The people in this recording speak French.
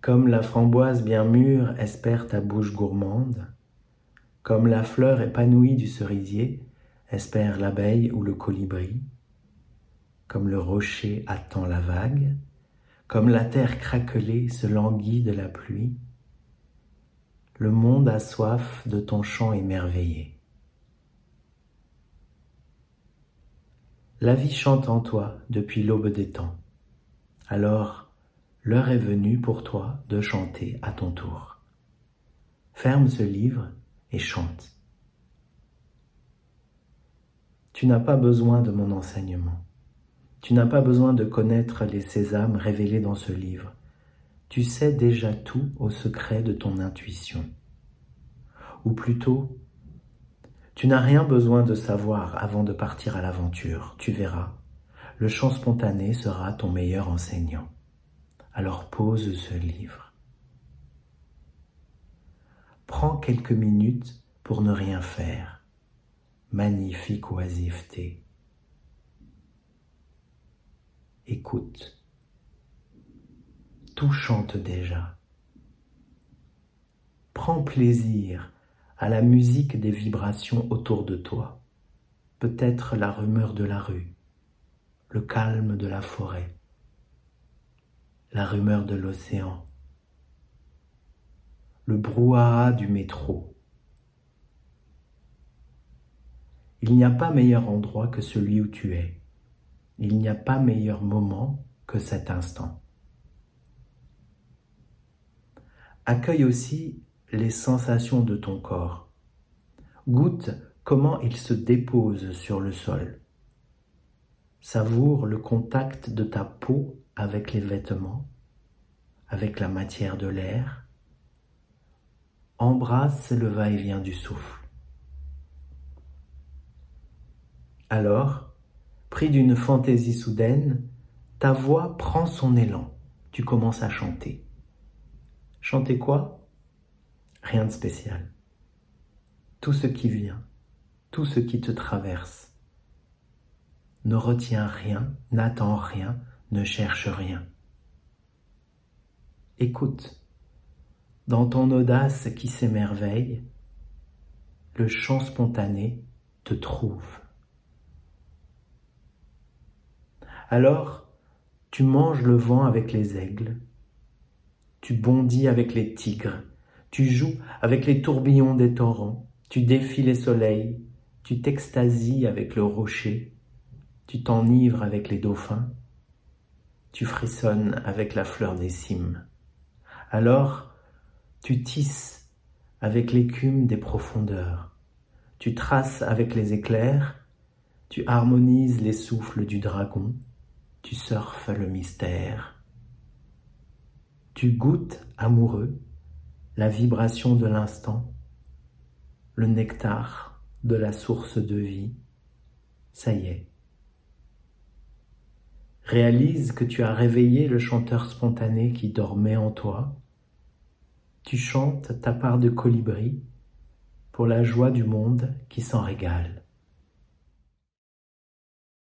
Comme la framboise bien mûre espère ta bouche gourmande, comme la fleur épanouie du cerisier espère l'abeille ou le colibri, comme le rocher attend la vague, comme la terre craquelée se languit de la pluie, le monde a soif de ton chant émerveillé. La vie chante en toi depuis l'aube des temps. Alors, l'heure est venue pour toi de chanter à ton tour. Ferme ce livre et chante. Tu n'as pas besoin de mon enseignement. Tu n'as pas besoin de connaître les sésames révélés dans ce livre. Tu sais déjà tout au secret de ton intuition. Ou plutôt, tu n'as rien besoin de savoir avant de partir à l'aventure, tu verras. Le chant spontané sera ton meilleur enseignant. Alors pose ce livre. Prends quelques minutes pour ne rien faire. Magnifique oisiveté. Écoute. Tout chante déjà. Prends plaisir à la musique des vibrations autour de toi, peut-être la rumeur de la rue, le calme de la forêt, la rumeur de l'océan, le brouhaha du métro. Il n'y a pas meilleur endroit que celui où tu es. Il n'y a pas meilleur moment que cet instant. Accueille aussi les sensations de ton corps. Goûte comment il se dépose sur le sol. Savoure le contact de ta peau avec les vêtements, avec la matière de l'air. Embrasse le va-et-vient du souffle. Alors, pris d'une fantaisie soudaine, ta voix prend son élan. Tu commences à chanter. Chanter quoi? Rien de spécial. Tout ce qui vient, tout ce qui te traverse. Ne retiens rien, n'attends rien, ne cherche rien. Écoute, dans ton audace qui s'émerveille, le chant spontané te trouve. Alors, tu manges le vent avec les aigles, tu bondis avec les tigres, tu joues avec les tourbillons des torrents, tu défies les soleils, tu t'extasies avec le rocher, tu t'enivres avec les dauphins, tu frissonnes avec la fleur des cimes. Alors, tu tisses avec l'écume des profondeurs, tu traces avec les éclairs, tu harmonises les souffles du dragon, tu surfes le mystère. Tu goûtes, amoureux, la vibration de l'instant, le nectar de la source de vie. Ça y est. Réalise que tu as réveillé le chanteur spontané qui dormait en toi. Tu chantes ta part de colibri pour la joie du monde qui s'en régale.